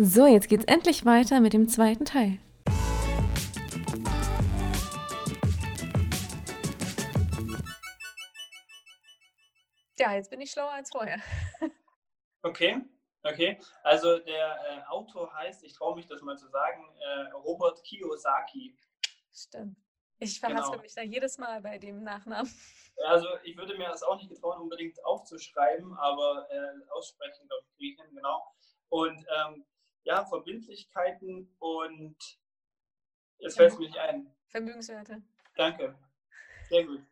So, jetzt geht's endlich weiter mit dem zweiten Teil. Ja, jetzt bin ich schlauer als vorher. Okay, okay. Also der äh, Autor heißt, ich traue mich das mal zu sagen, äh, Robert Kiyosaki. Stimmt. Ich verhaspel genau. mich da jedes Mal bei dem Nachnamen. Also ich würde mir das auch nicht getrauen, unbedingt aufzuschreiben, aber äh, aussprechen, glaube ich, kriege ich hin, genau. Und ähm, ja, Verbindlichkeiten und jetzt fällt es mir nicht ein. Vermögenswerte. Danke. Sehr gut.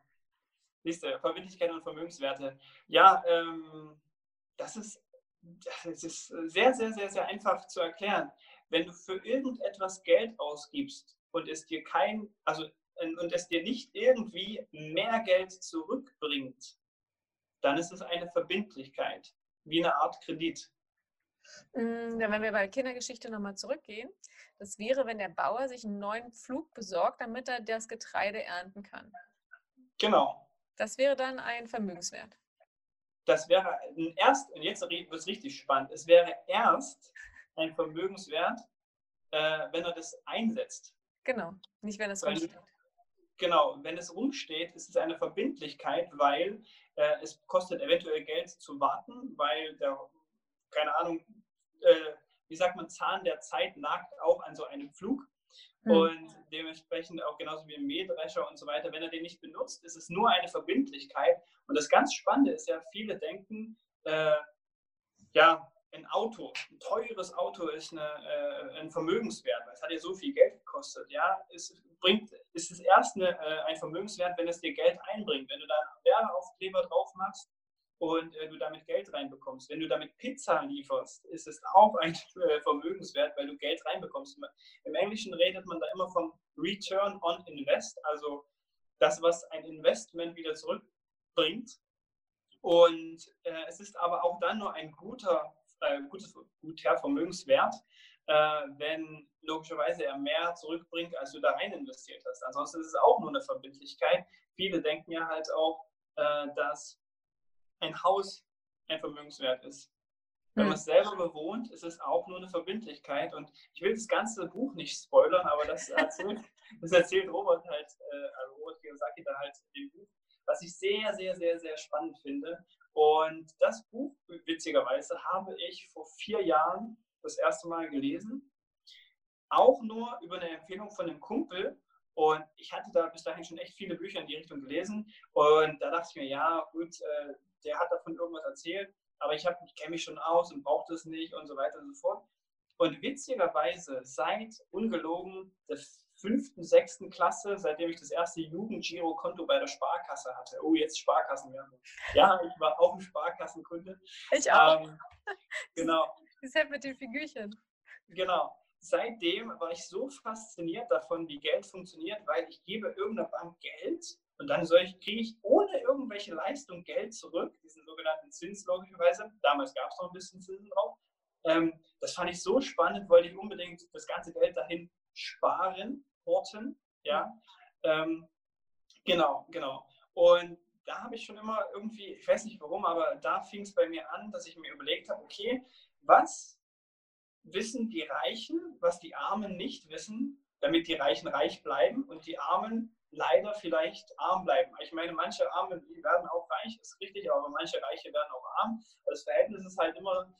Nächste, Verbindlichkeiten und Vermögenswerte. Ja, ähm, das ist, das ist sehr, sehr, sehr, sehr einfach zu erklären. Wenn du für irgendetwas Geld ausgibst und es dir kein, also und es dir nicht irgendwie mehr Geld zurückbringt, dann ist es eine Verbindlichkeit, wie eine Art Kredit. Wenn wir bei Kindergeschichte nochmal zurückgehen, das wäre, wenn der Bauer sich einen neuen Pflug besorgt, damit er das Getreide ernten kann. Genau. Das wäre dann ein Vermögenswert. Das wäre erst, und jetzt wird es richtig spannend, es wäre erst ein Vermögenswert, äh, wenn er das einsetzt. Genau, nicht wenn es rumsteht. Genau, wenn es rumsteht, ist es eine Verbindlichkeit, weil äh, es kostet eventuell Geld zu warten, weil der keine Ahnung, äh, wie sagt man, Zahn der Zeit nagt auch an so einem Flug. Mhm. Und dementsprechend auch genauso wie im Mähdrescher und so weiter, wenn er den nicht benutzt, ist es nur eine Verbindlichkeit. Und das ganz Spannende ist ja, viele denken, äh, ja, ein Auto, ein teures Auto ist eine, äh, ein Vermögenswert, weil es hat ja so viel Geld gekostet. Ja, es bringt, ist es erst eine, äh, ein Vermögenswert, wenn es dir Geld einbringt. Wenn du da einen Werbeaufkleber drauf machst, und äh, du damit Geld reinbekommst. Wenn du damit Pizza lieferst, ist es auch ein äh, Vermögenswert, weil du Geld reinbekommst. Im Englischen redet man da immer vom Return on Invest, also das, was ein Investment wieder zurückbringt. Und äh, es ist aber auch dann nur ein guter, äh, gutes, guter Vermögenswert, äh, wenn logischerweise er mehr zurückbringt, als du da rein investiert hast. Ansonsten ist es auch nur eine Verbindlichkeit. Viele denken ja halt auch, äh, dass ein Haus ein Vermögenswert ist. Wenn hm. man es selber bewohnt, ist es auch nur eine Verbindlichkeit. Und ich will das ganze Buch nicht spoilern, aber das erzählt, das erzählt Robert halt, äh, also Robert Kiyosaki da halt in dem Buch, was ich sehr, sehr, sehr, sehr spannend finde. Und das Buch, witzigerweise, habe ich vor vier Jahren das erste Mal gelesen. Auch nur über eine Empfehlung von einem Kumpel. Und ich hatte da bis dahin schon echt viele Bücher in die Richtung gelesen. Und da dachte ich mir, ja, gut, äh, der hat davon irgendwas erzählt, aber ich, ich kenne mich schon aus und brauche das nicht und so weiter und so fort. Und witzigerweise, seit ungelogen der fünften, sechsten Klasse, seitdem ich das erste Jugend-Giro-Konto bei der Sparkasse hatte. Oh, jetzt Sparkassenwerbung. Ja, ich war auch ein Sparkassenkunde. Ich auch. Ähm, genau. Das halt mit den Figürchen. Genau. Seitdem war ich so fasziniert davon, wie Geld funktioniert, weil ich gebe irgendeiner Bank Geld und dann kriege ich ohne irgendwelche Leistung Geld zurück, diesen sogenannten Zins logischerweise. Damals gab es noch ein bisschen Zinsen drauf. Ähm, das fand ich so spannend, wollte ich unbedingt das ganze Geld dahin sparen, horten. Ja, ähm, genau, genau. Und da habe ich schon immer irgendwie, ich weiß nicht warum, aber da fing es bei mir an, dass ich mir überlegt habe, okay, was wissen die Reichen, was die Armen nicht wissen, damit die Reichen reich bleiben und die Armen leider vielleicht arm bleiben. Ich meine, manche Arme werden auch reich, ist richtig, aber manche Reiche werden auch arm. Das Verhältnis ist halt immer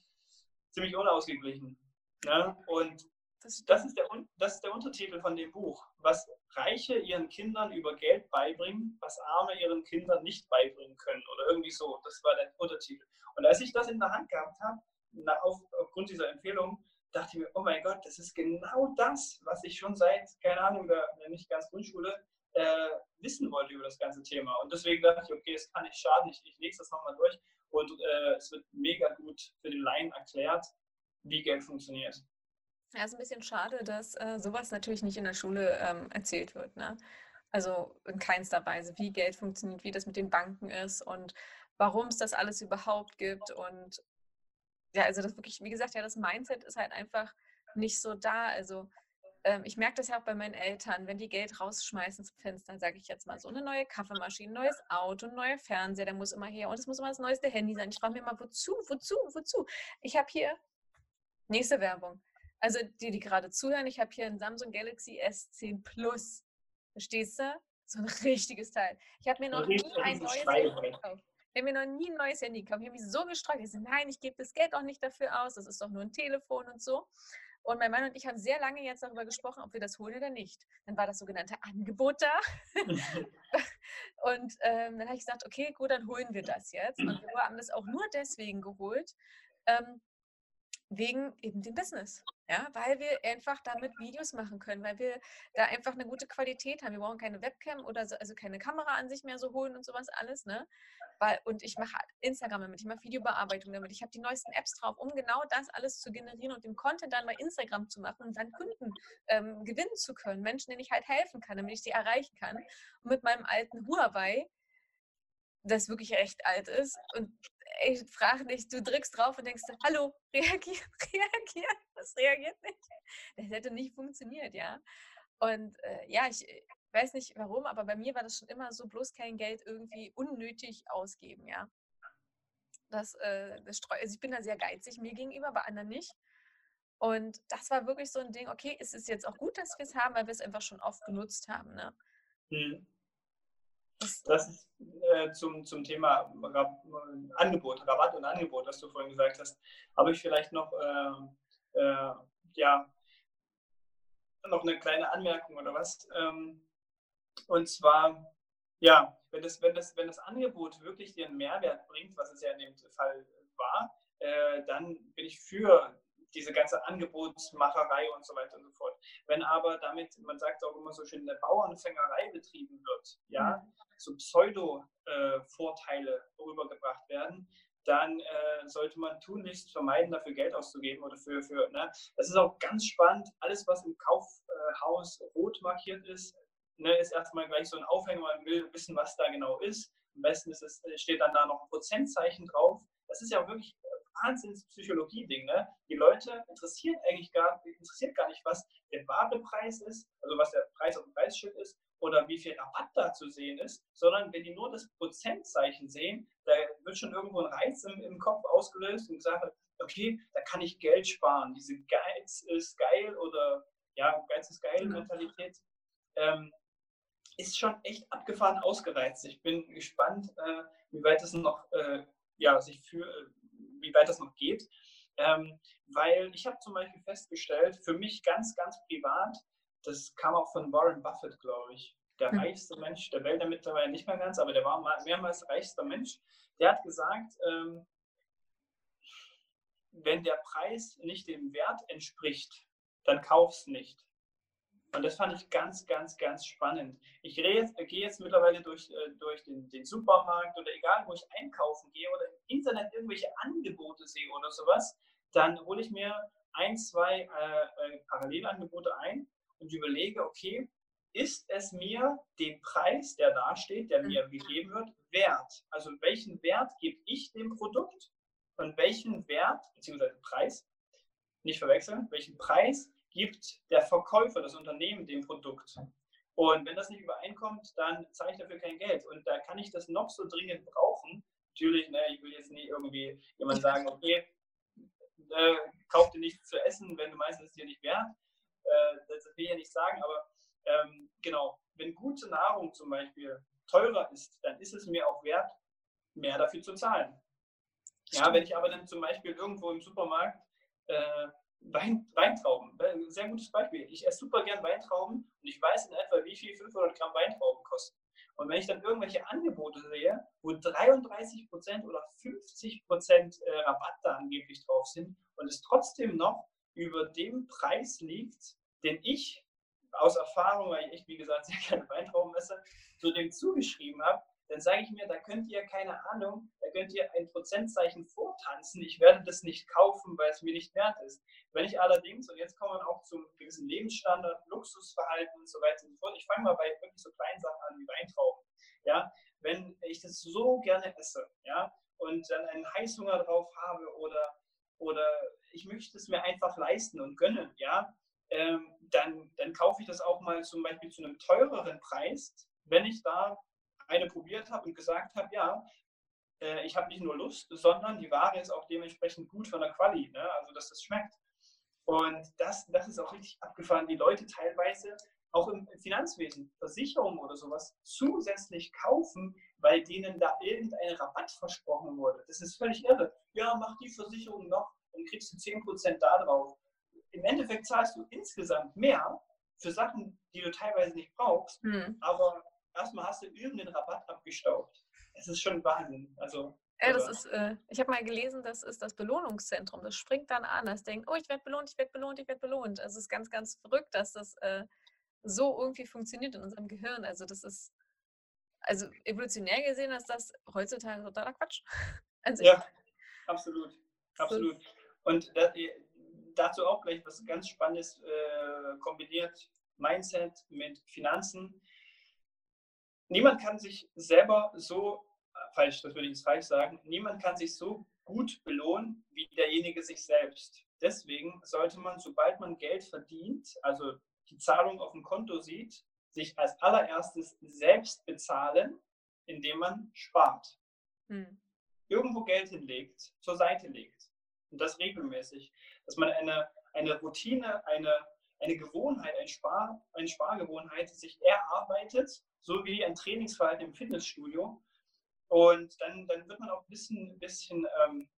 ziemlich unausgeglichen. Ne? Und das ist, der, das ist der Untertitel von dem Buch, was Reiche ihren Kindern über Geld beibringen, was Arme ihren Kindern nicht beibringen können oder irgendwie so. Das war der Untertitel. Und als ich das in der Hand gehabt habe, auf, aufgrund dieser Empfehlung, dachte ich mir, oh mein Gott, das ist genau das, was ich schon seit, keine Ahnung, der, nicht ganz Grundschule äh, wissen wollte über das ganze Thema. Und deswegen dachte ich, okay, es kann nicht schaden, ich, ich lese das nochmal durch und äh, es wird mega gut für den Laien erklärt, wie Geld funktioniert. Ja, ist ein bisschen schade, dass äh, sowas natürlich nicht in der Schule ähm, erzählt wird. Ne? Also in keinster Weise, wie Geld funktioniert, wie das mit den Banken ist und warum es das alles überhaupt gibt. Und ja, also das wirklich, wie gesagt, ja, das Mindset ist halt einfach nicht so da. Also ähm, ich merke das ja auch bei meinen Eltern, wenn die Geld rausschmeißen zum Fenster, sage ich jetzt mal so, eine neue Kaffeemaschine, neues Auto, neuer Fernseher, der muss immer her und es muss immer das neueste Handy sein. Ich frage mich immer, wozu, wozu, wozu? Ich habe hier, nächste Werbung, Also die, die gerade zuhören, ich habe hier ein Samsung Galaxy S10 Plus. Verstehst du? So ein richtiges Teil. Ich habe mir noch nie ein neues Handy gekauft. Ich habe mir noch nie ein neues Handy gekauft. Ich habe mich so gestreut. Ich so, nein, ich gebe das Geld auch nicht dafür aus. Das ist doch nur ein Telefon und so. Und mein Mann und ich haben sehr lange jetzt darüber gesprochen, ob wir das holen oder nicht. Dann war das sogenannte Angebot da. und ähm, dann habe ich gesagt, okay, gut, dann holen wir das jetzt. Und wir haben das auch nur deswegen geholt, ähm, wegen eben dem Business. Ja, weil wir einfach damit Videos machen können, weil wir da einfach eine gute Qualität haben. Wir brauchen keine Webcam oder so, also keine Kamera an sich mehr so holen und sowas alles, ne? Weil, und ich mache Instagram damit, ich mache Videobearbeitung damit, ich habe die neuesten Apps drauf, um genau das alles zu generieren und den Content dann bei Instagram zu machen und dann Kunden ähm, gewinnen zu können, Menschen, denen ich halt helfen kann, damit ich sie erreichen kann. Und mit meinem alten Huawei, das wirklich recht alt ist und ich frage nicht, du drückst drauf und denkst, hallo, reagier, reagier, das reagiert nicht. Das hätte nicht funktioniert, ja. Und äh, ja, ich äh, weiß nicht warum, aber bei mir war das schon immer so, bloß kein Geld irgendwie unnötig ausgeben, ja. Das, äh, das also ich bin da sehr geizig mir gegenüber, bei anderen nicht. Und das war wirklich so ein Ding, okay, ist es jetzt auch gut, dass wir es haben, weil wir es einfach schon oft genutzt haben, ne? Hm. Das ist äh, zum, zum Thema Rab Angebot, Rabatt und Angebot, was du vorhin gesagt hast, habe ich vielleicht noch, äh, äh, ja, noch eine kleine Anmerkung oder was. Ähm, und zwar, ja, wenn das, wenn, das, wenn das Angebot wirklich dir einen Mehrwert bringt, was es ja in dem Fall war, äh, dann bin ich für diese ganze Angebotsmacherei und so weiter und so fort. Wenn aber damit, man sagt auch immer so schön, eine Bauernfängerei betrieben wird, ja, mhm. so Pseudo-Vorteile rübergebracht werden, dann äh, sollte man tunlichst vermeiden, dafür Geld auszugeben oder für, für ne? das ist auch ganz spannend, alles, was im Kaufhaus rot markiert ist, ne, ist erstmal gleich so ein Aufhänger, man will wissen, was da genau ist. Am besten ist es, steht dann da noch ein Prozentzeichen drauf. Das ist ja wirklich Wahnsinnspsychologie-Ding. Ne? Die Leute interessiert eigentlich gar, interessiert gar nicht, was der wahre Preis ist, also was der Preis auf dem Preisschild ist oder wie viel Rabatt da zu sehen ist, sondern wenn die nur das Prozentzeichen sehen, da wird schon irgendwo ein Reiz im, im Kopf ausgelöst und gesagt, okay, da kann ich Geld sparen. Diese Geiz ist geil oder ja, Geiz ist geil genau. Mentalität. Ähm, ist schon echt abgefahren ausgereizt. Ich bin gespannt, äh, wie weit es noch äh, ja, sich für, weit das noch geht. Ähm, weil ich habe zum Beispiel festgestellt, für mich ganz, ganz privat, das kam auch von Warren Buffett, glaube ich, der mhm. reichste Mensch der Welt, der mittlerweile nicht mehr ganz, aber der war mehrmals reichster Mensch, der hat gesagt, ähm, wenn der Preis nicht dem Wert entspricht, dann kauf's nicht. Und das fand ich ganz, ganz, ganz spannend. Ich jetzt, gehe jetzt mittlerweile durch, äh, durch den, den, Supermarkt oder egal, wo ich einkaufen gehe oder im Internet irgendwelche Angebote sehe oder sowas, dann hole ich mir ein, zwei äh, äh, Parallelangebote ein und überlege, okay, ist es mir den Preis, der da steht, der mir gegeben wird, wert? Also welchen Wert gebe ich dem Produkt und welchen Wert, beziehungsweise Preis, nicht verwechseln, welchen Preis gibt der Verkäufer, das Unternehmen, dem Produkt. Und wenn das nicht übereinkommt, dann zahle ich dafür kein Geld. Und da kann ich das noch so dringend brauchen. Natürlich, ne, ich will jetzt nicht irgendwie jemand sagen, okay, äh, kauf dir nichts zu essen, wenn du meinst, es ist dir nicht wert. Äh, das will ich ja nicht sagen, aber ähm, genau, wenn gute Nahrung zum Beispiel teurer ist, dann ist es mir auch wert, mehr dafür zu zahlen. Ja, wenn ich aber dann zum Beispiel irgendwo im Supermarkt äh, Wein, Weintrauben, sehr gutes Beispiel. Ich esse super gern Weintrauben und ich weiß in etwa, wie viel 500 Gramm Weintrauben kosten. Und wenn ich dann irgendwelche Angebote sehe, wo 33% oder 50% äh, Rabatt da angeblich drauf sind und es trotzdem noch über dem Preis liegt, den ich aus Erfahrung, weil ich wie gesagt, sehr gerne Weintrauben esse, so dem zugeschrieben habe, dann sage ich mir, da könnt ihr, keine Ahnung, da könnt ihr ein Prozentzeichen vortanzen. Ich werde das nicht kaufen, weil es mir nicht wert ist. Wenn ich allerdings, und jetzt kommen wir auch zum gewissen Lebensstandard, Luxusverhalten und so weiter und so fort, ich fange mal bei wirklich so kleinen Sachen an wie Weintrauben. Ja, wenn ich das so gerne esse, ja, und dann einen Heißhunger drauf habe oder, oder ich möchte es mir einfach leisten und gönnen, ja, ähm, dann, dann kaufe ich das auch mal zum Beispiel zu einem teureren Preis, wenn ich da eine probiert habe und gesagt habe, ja, äh, ich habe nicht nur Lust, sondern die Ware ist auch dementsprechend gut von der Quali, ne? also dass das schmeckt. Und das, das ist auch richtig abgefahren. Die Leute teilweise auch im Finanzwesen, Versicherungen oder sowas, zusätzlich kaufen, weil denen da irgendein Rabatt versprochen wurde. Das ist völlig irre. Ja, mach die Versicherung noch, dann kriegst du 10% da drauf. Im Endeffekt zahlst du insgesamt mehr für Sachen, die du teilweise nicht brauchst, hm. aber erstmal hast du irgendeinen Rabatt abgestaubt. Es ist schon Wahnsinn. Also, ja, das ist, äh, ich habe mal gelesen, das ist das Belohnungszentrum. Das springt dann an, das denkt, oh, ich werde belohnt, ich werde belohnt, ich werde belohnt. Es ist ganz, ganz verrückt, dass das äh, so irgendwie funktioniert in unserem Gehirn. Also das ist, also evolutionär gesehen ist das heutzutage totaler Quatsch. Also ja, absolut, absolut. Und das, dazu auch gleich was ganz Spannendes äh, kombiniert, Mindset mit Finanzen. Niemand kann sich selber so, falsch, das würde ich jetzt falsch sagen, niemand kann sich so gut belohnen wie derjenige sich selbst. Deswegen sollte man, sobald man Geld verdient, also die Zahlung auf dem Konto sieht, sich als allererstes selbst bezahlen, indem man spart. Hm. Irgendwo Geld hinlegt, zur Seite legt. Und das regelmäßig. Dass man eine, eine Routine, eine, eine Gewohnheit, ein Spar, eine Spargewohnheit sich erarbeitet, so wie ein Trainingsverhalten im Fitnessstudio. Und dann, dann wird man auch ein bisschen, bisschen ähm,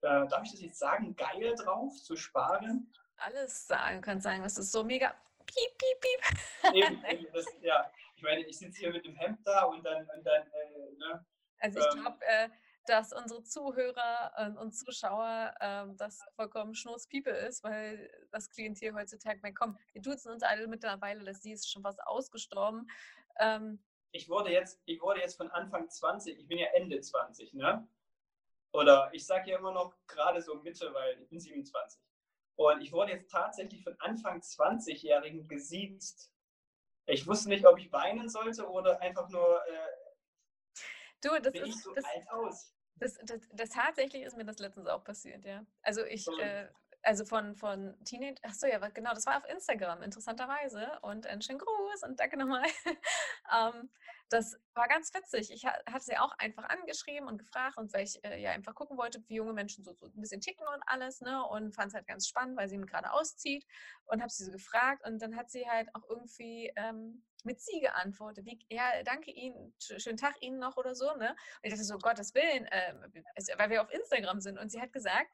äh, darf ich das jetzt sagen, geil drauf zu sparen. Alles sagen, kann sagen, das ist so mega piep, piep, piep. Eben, eben das, ja, ich meine, ich sitze hier mit dem Hemd da und dann, und dann äh, ne, Also ich ähm, glaube, äh, dass unsere Zuhörer und Zuschauer ähm, das vollkommen Schnurzpiepe ist, weil das Klientel heutzutage, mein komm, wir duzen uns alle mittlerweile, dass sie ist schon fast ausgestorben. Ähm, ich wurde jetzt, ich wurde jetzt von Anfang 20, ich bin ja Ende 20, ne? Oder ich sage ja immer noch gerade so Mitte, weil ich bin 27. Und ich wurde jetzt tatsächlich von Anfang 20-Jährigen gesiezt. Ich wusste nicht, ob ich weinen sollte oder einfach nur. Äh, du, das ist. so das. Das, das, das, tatsächlich ist mir das letztens auch passiert, ja. Also ich, äh, also von, von Teenage, ach so, ja, genau, das war auf Instagram, interessanterweise. Und einen schönen Gruß und danke nochmal. ähm, das war ganz witzig. Ich hatte sie auch einfach angeschrieben und gefragt und weil ich äh, ja einfach gucken wollte, wie junge Menschen so, so ein bisschen ticken und alles, ne? Und fand es halt ganz spannend, weil sie gerade auszieht und habe sie so gefragt und dann hat sie halt auch irgendwie ähm, mit sie geantwortet. Wie, ja, danke Ihnen, schönen Tag Ihnen noch oder so, ne? Und ich dachte so, Gottes Willen, äh, weil wir auf Instagram sind und sie hat gesagt,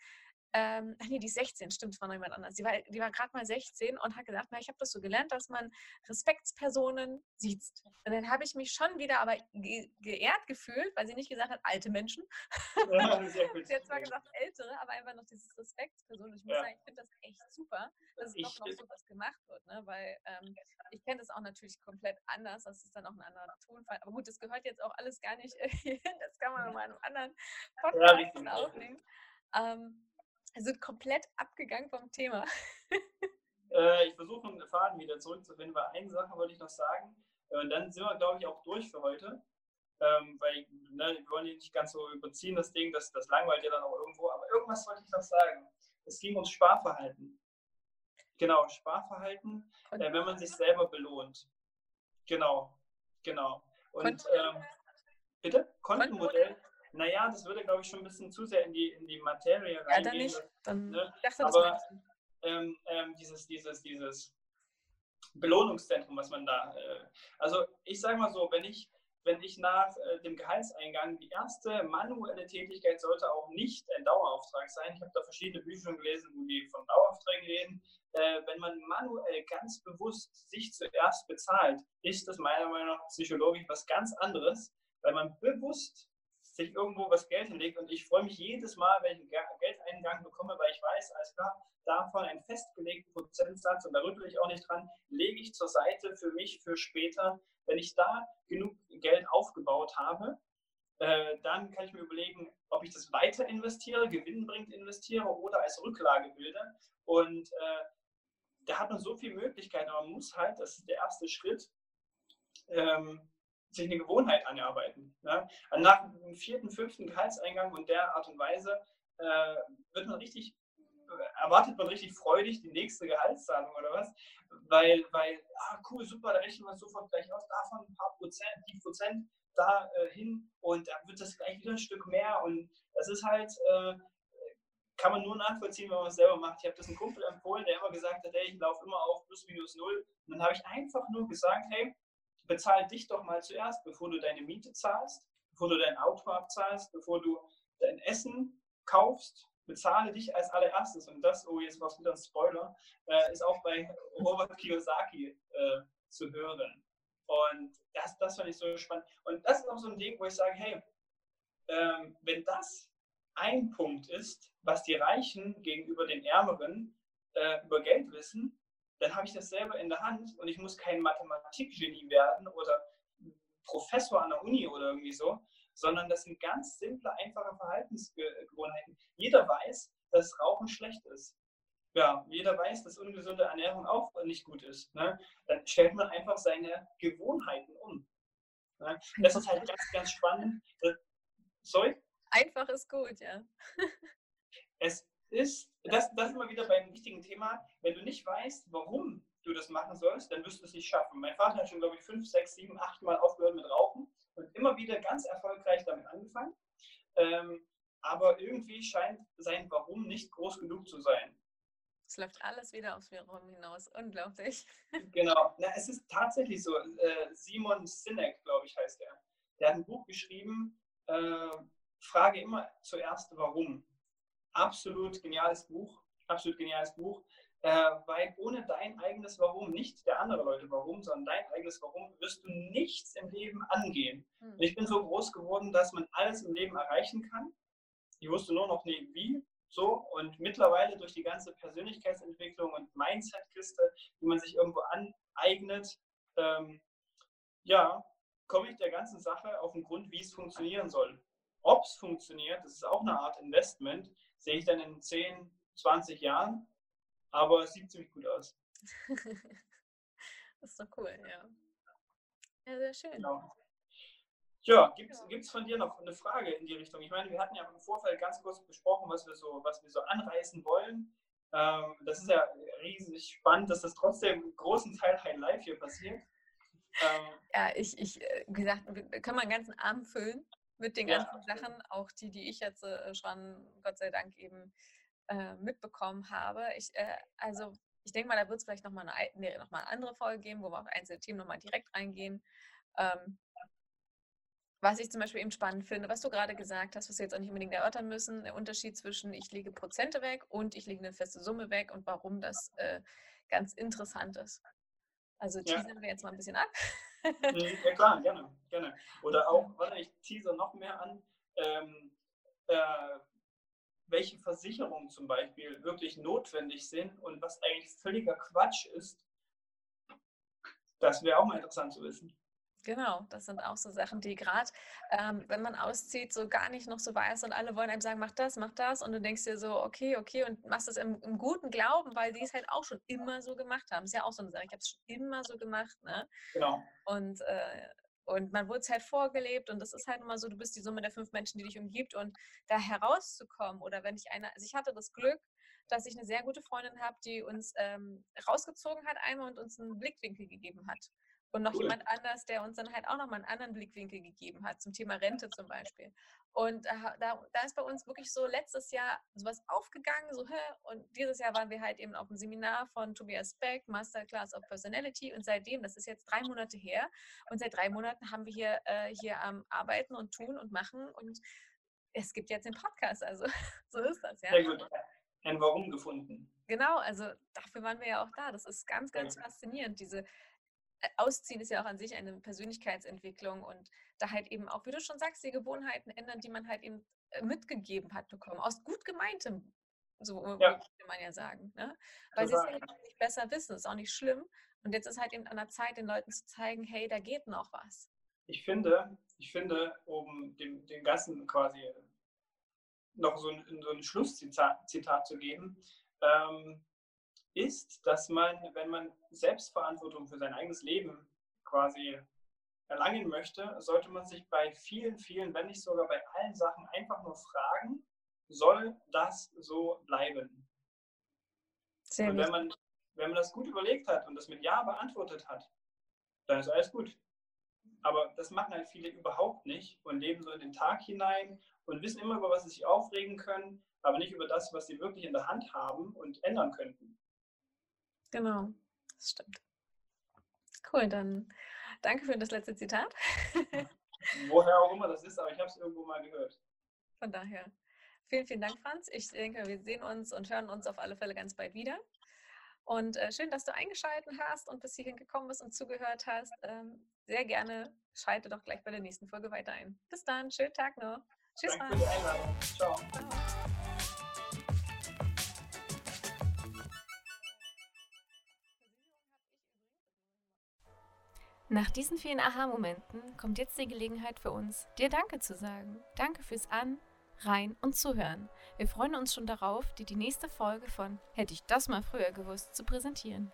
ähm, ach nee, die ist 16, stimmt, es war noch jemand anders. Die war, die war gerade mal 16 und hat gesagt, na, ich habe das so gelernt, dass man Respektspersonen sieht. Und dann habe ich mich schon wieder aber ge geehrt gefühlt, weil sie nicht gesagt hat, alte Menschen. Ja, sie hat zwar gesagt ältere, aber einfach noch dieses Respektspersonen. Ich muss ja. sagen, ich finde das echt super, dass es doch noch so was gemacht wird, ne? weil ähm, ich kenne das auch natürlich komplett anders, das ist dann auch ein anderer Tonfall. Aber gut, das gehört jetzt auch alles gar nicht hin, das kann man nochmal in einem anderen Podcast ja, aufnehmen. Ähm, sind komplett abgegangen vom Thema. äh, ich versuche einen Faden wieder zurückzufinden, weil eine Sache wollte ich noch sagen. Äh, und dann sind wir, glaube ich, auch durch für heute. Ähm, weil ne, wir wollen nicht ganz so überziehen, das Ding, das, das langweilt ja dann auch irgendwo. Aber irgendwas wollte ich noch sagen. Es ging ums Sparverhalten. Genau, Sparverhalten, äh, wenn man sich selber belohnt. Genau, genau. Und ähm, bitte? Kontenmodell? Naja, das würde, glaube ich, schon ein bisschen zu sehr in die, in die Materie reingehen. Ja, dann nicht. Dann ne? dachte, Aber ähm, ähm, dieses, dieses, dieses Belohnungszentrum, was man da. Äh, also ich sage mal so, wenn ich, wenn ich nach äh, dem Gehaltseingang die erste manuelle Tätigkeit sollte auch nicht ein Dauerauftrag sein. Ich habe da verschiedene Bücher schon gelesen, wo die von Daueraufträgen reden. Äh, wenn man manuell ganz bewusst sich zuerst bezahlt, ist das meiner Meinung nach psychologisch was ganz anderes, weil man bewusst sich irgendwo was Geld hinlegt und ich freue mich jedes Mal, wenn ich einen Geldeingang bekomme, weil ich weiß, alles klar, davon einen festgelegten Prozentsatz und da rüttle ich auch nicht dran, lege ich zur Seite für mich, für später. Wenn ich da genug Geld aufgebaut habe, äh, dann kann ich mir überlegen, ob ich das weiter investiere, gewinnbringend investiere oder als Rücklage bilde. Und äh, da hat man so viele Möglichkeiten, aber man muss halt, das ist der erste Schritt, ähm, sich eine Gewohnheit anarbeiten. Ne? Nach dem vierten, fünften Gehaltseingang und der Art und Weise äh, wird man richtig, erwartet man richtig freudig die nächste Gehaltszahlung oder was, weil, weil ah cool, super, da rechnen wir sofort gleich aus, davon ein paar Prozent, die Prozent da äh, und dann wird das gleich wieder ein Stück mehr und das ist halt, äh, kann man nur nachvollziehen, wenn man es selber macht. Ich habe das einem Kumpel empfohlen, der immer gesagt hat, hey, ich laufe immer auf plus minus null. Und dann habe ich einfach nur gesagt, hey, bezahl dich doch mal zuerst, bevor du deine Miete zahlst, bevor du dein Auto abzahlst, bevor du dein Essen kaufst, bezahle dich als allererstes. Und das, oh, jetzt war es wieder ein Spoiler, äh, ist auch bei Robert Kiyosaki äh, zu hören. Und das, das fand ich so spannend. Und das ist auch so ein Ding, wo ich sage, hey, ähm, wenn das ein Punkt ist, was die Reichen gegenüber den Ärmeren äh, über Geld wissen, dann habe ich das selber in der Hand und ich muss kein Mathematikgenie werden oder Professor an der Uni oder irgendwie so, sondern das sind ganz simple, einfache Verhaltensgewohnheiten. Jeder weiß, dass Rauchen schlecht ist. Ja, jeder weiß, dass ungesunde Ernährung auch nicht gut ist. Ne? Dann stellt man einfach seine Gewohnheiten um. Ne? Das ist halt ganz, ganz spannend. Sorry? Einfach ist gut, ja. es ist, das, das ist immer wieder beim wichtigen Thema, wenn du nicht weißt, warum du das machen sollst, dann wirst du es nicht schaffen. Mein Vater hat schon, glaube ich, fünf, sechs, sieben, acht Mal aufgehört mit Rauchen und immer wieder ganz erfolgreich damit angefangen. Ähm, aber irgendwie scheint sein Warum nicht groß genug zu sein. Es läuft alles wieder aufs Warum hinaus. Unglaublich. Genau. Na, es ist tatsächlich so. Äh, Simon Sinek, glaube ich, heißt er. Der hat ein Buch geschrieben, äh, Frage immer zuerst, warum. Absolut geniales Buch. Absolut geniales Buch. Äh, weil ohne dein eigenes Warum, nicht der andere Leute Warum, sondern dein eigenes Warum, wirst du nichts im Leben angehen. Hm. Ich bin so groß geworden, dass man alles im Leben erreichen kann. Ich wusste nur noch nie wie. So, und mittlerweile durch die ganze Persönlichkeitsentwicklung und Mindset-Kiste, die man sich irgendwo aneignet, ähm, ja, komme ich der ganzen Sache auf den Grund, wie es funktionieren soll. Ob es funktioniert, das ist auch eine Art Investment, sehe ich dann in 10, 20 Jahren aber es sieht ziemlich gut aus. das ist doch cool, ja. Ja, sehr schön. Genau. Ja, gibt es von dir noch eine Frage in die Richtung? Ich meine, wir hatten ja im Vorfeld ganz kurz besprochen, was wir so, was wir so anreißen wollen. Ähm, das ist ja riesig spannend, dass das trotzdem einen großen Teil High Live hier passiert. Ähm, ja, ich, ich, äh, gesagt, können mal einen ganzen Abend füllen mit den ganzen ja. Sachen, auch die, die ich jetzt äh, schon, Gott sei Dank, eben äh, mitbekommen habe. Ich, äh, also ich denke mal, da wird es vielleicht nochmal eine, nee, noch eine andere Folge geben, wo wir auf einzelne Themen nochmal direkt reingehen. Ähm, was ich zum Beispiel eben spannend finde, was du gerade gesagt hast, was wir jetzt auch nicht unbedingt erörtern müssen, der Unterschied zwischen ich lege Prozente weg und ich lege eine feste Summe weg und warum das äh, ganz interessant ist. Also teasern ja. wir jetzt mal ein bisschen ab. Mhm, ja klar, gerne, gerne. Oder auch, warte, ich teaser noch mehr an. Ähm, äh, welche Versicherungen zum Beispiel wirklich notwendig sind und was eigentlich völliger Quatsch ist. Das wäre auch mal interessant zu wissen. Genau, das sind auch so Sachen, die gerade, ähm, wenn man auszieht, so gar nicht noch so weiß und alle wollen einem sagen, mach das, mach das und du denkst dir so, okay, okay und machst es im, im, guten Glauben, weil die es halt auch schon immer so gemacht haben. Ist ja auch so eine Sache, ich habe es schon immer so gemacht, ne? Genau. Und äh, und man wurde es halt vorgelebt und das ist halt immer so, du bist die Summe der fünf Menschen, die dich umgibt und da herauszukommen oder wenn ich eine, also ich hatte das Glück, dass ich eine sehr gute Freundin habe, die uns ähm, rausgezogen hat einmal und uns einen Blickwinkel gegeben hat. Und noch cool. jemand anders, der uns dann halt auch nochmal einen anderen Blickwinkel gegeben hat, zum Thema Rente zum Beispiel. Und da, da, da, ist bei uns wirklich so letztes Jahr sowas aufgegangen, so, hä? und dieses Jahr waren wir halt eben auf einem Seminar von Tobias Beck, Masterclass of Personality und seitdem, das ist jetzt drei Monate her, und seit drei Monaten haben wir hier, äh, hier am ähm, Arbeiten und Tun und Machen und es gibt jetzt den Podcast, also so ist das, ja. Sehr gut. Ein Warum gefunden. Genau, also dafür waren wir ja auch da. Das ist ganz, ganz faszinierend, diese äh, Ausziehen ist ja auch an sich eine Persönlichkeitsentwicklung und da halt eben auch, wie du schon sagst, die Gewohnheiten ändern, die man halt eben äh, mitgegeben hat bekommen, aus gut gemeintem, so ja. würde man ja sagen. Ne? Weil sie es ja nicht besser wissen, ist auch nicht schlimm. Und jetzt ist halt eben an der Zeit, den Leuten zu zeigen, hey, da geht noch was. Ich finde, ich finde, um dem, dem Ganzen quasi noch so ein, so ein Schlusszitat Zitat zu geben, ähm, ist, dass man, wenn man Selbstverantwortung für sein eigenes Leben quasi erlangen möchte, sollte man sich bei vielen, vielen, wenn nicht sogar bei allen Sachen einfach nur fragen, soll das so bleiben? Sehr und wenn man, wenn man das gut überlegt hat und das mit Ja beantwortet hat, dann ist alles gut. Aber das machen halt viele überhaupt nicht und leben so in den Tag hinein und wissen immer, über was sie sich aufregen können, aber nicht über das, was sie wirklich in der Hand haben und ändern könnten. Genau, das stimmt. Cool, dann danke für das letzte Zitat. Woher auch immer das ist, aber ich habe es irgendwo mal gehört. Von daher, vielen, vielen Dank, Franz. Ich denke, wir sehen uns und hören uns auf alle Fälle ganz bald wieder. Und äh, schön, dass du eingeschaltet hast und bis hierhin gekommen bist und zugehört hast. Ähm, sehr gerne schalte doch gleich bei der nächsten Folge weiter ein. Bis dann, schönen Tag noch. Tschüss. Danke Einladung. Ciao. Ciao. Nach diesen vielen Aha-Momenten kommt jetzt die Gelegenheit für uns, dir Danke zu sagen. Danke fürs An, Rein und Zuhören. Wir freuen uns schon darauf, dir die nächste Folge von Hätte ich das mal früher gewusst zu präsentieren.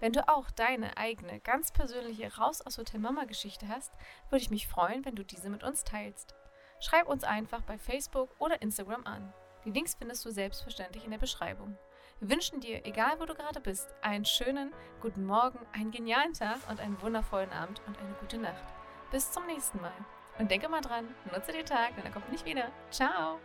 Wenn du auch deine eigene, ganz persönliche Raus aus Hotel Mama Geschichte hast, würde ich mich freuen, wenn du diese mit uns teilst. Schreib uns einfach bei Facebook oder Instagram an. Die Links findest du selbstverständlich in der Beschreibung. Wünschen dir, egal wo du gerade bist, einen schönen guten Morgen, einen genialen Tag und einen wundervollen Abend und eine gute Nacht. Bis zum nächsten Mal. Und denke mal dran, nutze den Tag, denn er kommt nicht wieder. Ciao!